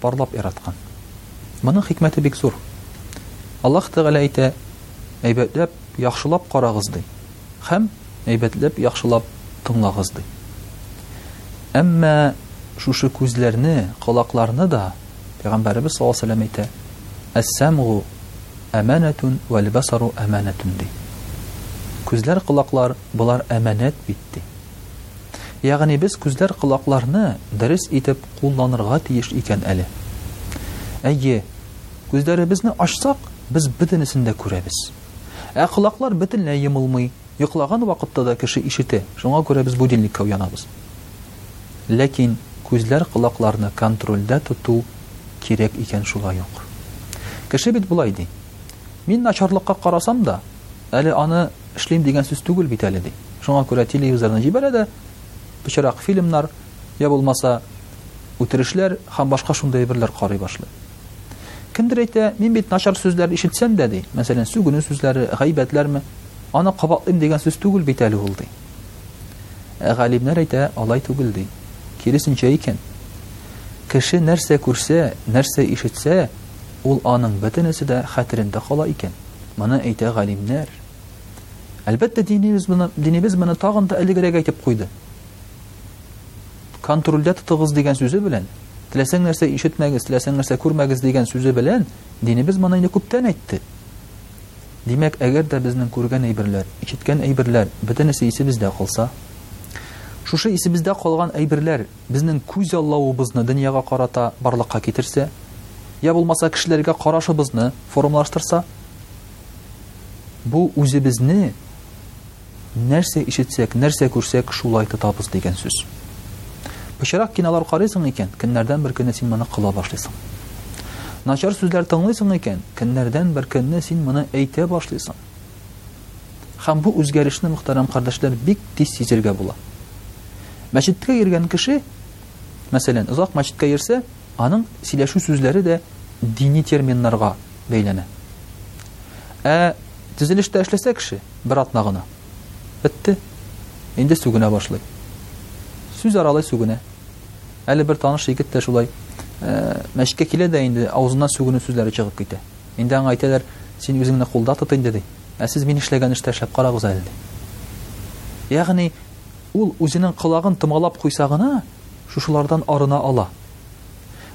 Парлап яраткан. Моның хикмәте бик зур. Аллаһ Тәгалә әйтә, Әйбәтләп, яхшылап карагыз, ди. Хәм әйбәтләп, яхшылап тыңлагыз, ди. Әмма шушы күзләрне, колакларны да Пәйгамбәребез саллаллаһу алейһи ва сәлләм әйтә, Әс-сәмгу әманәтун вәл-басару әманәтун, ди. Күзләр, колаклар, болар әманәт бит, ди. Ягъни без күзләр-колакларны дөрес итеп кулланырга тиеш икән әле. Әйе, күзләребезне ачсак, без бөтенесен дә күрәбез. Ә колаклар бөтенләй йомылмый, йоклаган вакытта да кеше ишетә, шуңа күрә без будильникка уянабыз. Ләкин күзләр-колакларны контрольдә тоту кирәк икән шулай ук. Кеше бит болай ди, Мин начарлыкка карасам да, Әле аны эшлим дигән сүз түгел бит әле, ди. Шуңа күрә телевизорны җибәрә дә, пычрак фильмнар, я булмаса, үтерешләр һәм башка шундый әйберләр карый башлый. Кемдер әйтә, мин бит начар сүзләр ишетсәм дә, ди, мәсәлән, сүгенү сүзләре, гайбәтләрме, аны кабатлыйм дигән сүз түгел бит әле ул, ди. Ә галимнәр әйтә, алай түгел, ди. Киресенчә икән. Кеше нәрсә күрсә, нәрсә ишетсә, ул аның бөтенесе дә хәтерендә кала икән. Моны әйтә галимнәр. Әлбәттә, динебез моны, динебез моны тагын да элегрәк әйтеп куйды. Контрольдә тотыгыз дигән сүзе белән, теләсәң нәрсә ишетмәгез, теләсәң нәрсә күрмәгез дигән сүзе белән динебез моны инде күптән әйтте. Димәк, әгәр дә безнең күргән әйберләр, ишеткән әйберләр бөтенесе исебездә калса, шушы исебездә калган әйберләр Безнең күзаллавыбызны дөньяга карата барлыкка китерсә, йә булмаса кешеләргә карашыбызны формалаштырса, бу үзебезне нәрсә ишетсәк, нәрсә күрсәк, шулай тотабыз дигән сүз. Пычрак кинолар карыйсың икән, көннәрдән бер көнне син моны кыла башлыйсың. Начар сүзләр тыңлыйсың икән, көннәрдән бер көнне син моны әйтә башлыйсың. Һәм бу үзгәрешне, мөхтәрәм кардәшләр, бик тиз сизергә була. Мәчеткә йөргән кеше, мәсәлән, озак мәчеткә йөрсә, аның сөйләшү сүзләре дә дини терминнарга бәйләнә. Ә төзелештә эшләсә кеше, бер атна гына. Бетте. Инде сүгенә башлый. Сүз аралай сүгенә. Әле бер таныш егет тә шулай мәчеткә килә дә инде авызыннан сүгенү сүзләре чыгып китә. Инде аңа әйтәләр, Син үзеңне кулда тот инде, ди. Ә сез мин эшләгән эштә эшләп карагыз әле, ди. Ягъни, ул үзенең колагын томалап куйса гына, шушылардан арына ала.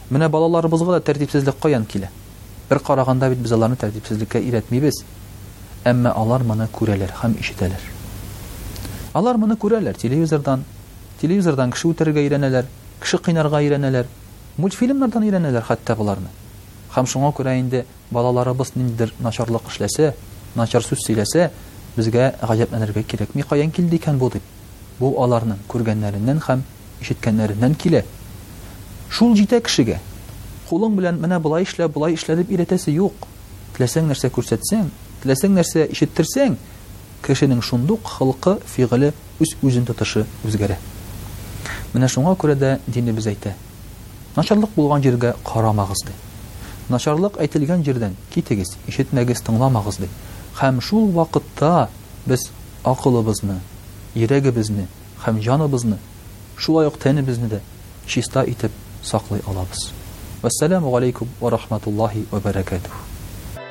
Менә балаларыбызга да тәртипсезлек каян килә? Бер караганда бит без аларны тәртипсезлеккә өйрәтмибез. Әмма алар моны күрәләр һәм ишетәләр. Алар моны күрәләр телевизордан. Телевизордан кеше үтерергә өйрәнәләр, кеше кыйнарга өйрәнәләр. Мультфильмнардан өйрәнәләр хәтта боларны. Һәм шуңа күрә инде балаларыбыз ниндидер начарлык эшләсә, начар сүз сөйләсә, безгә гаҗәпләнергә кирәкми, каян килде икән бу дип. Бу аларның күргәннәреннән һәм ишеткәннәреннән килә. Шул җитә кешегә. Кулың белән менә болай эшлә, болай эшлә дип өйрәтәсе юк. Теләсәң нәрсә күрсәтсәң, теләсәң нәрсә ишеттерсәң, кешенең шундук холкы, фигыле, үз-үзен тотышы үзгәрә. Менә шуңа күрә дә динебез әйтә. Начарлык булган җиргә карамагыз, ди. Начарлык әйтелгән җирдән китегез, ишетмәгез, тыңламагыз, ди. Һәм шул вакытта без акылыбызны, йөрәгебезне һәм җаныбызны, шулай ук тәнебезне дә чиста итеп саклый алабыз. Вәссәламү галәйкүм вә рахматуллаһи вә бәрәкәтүһ.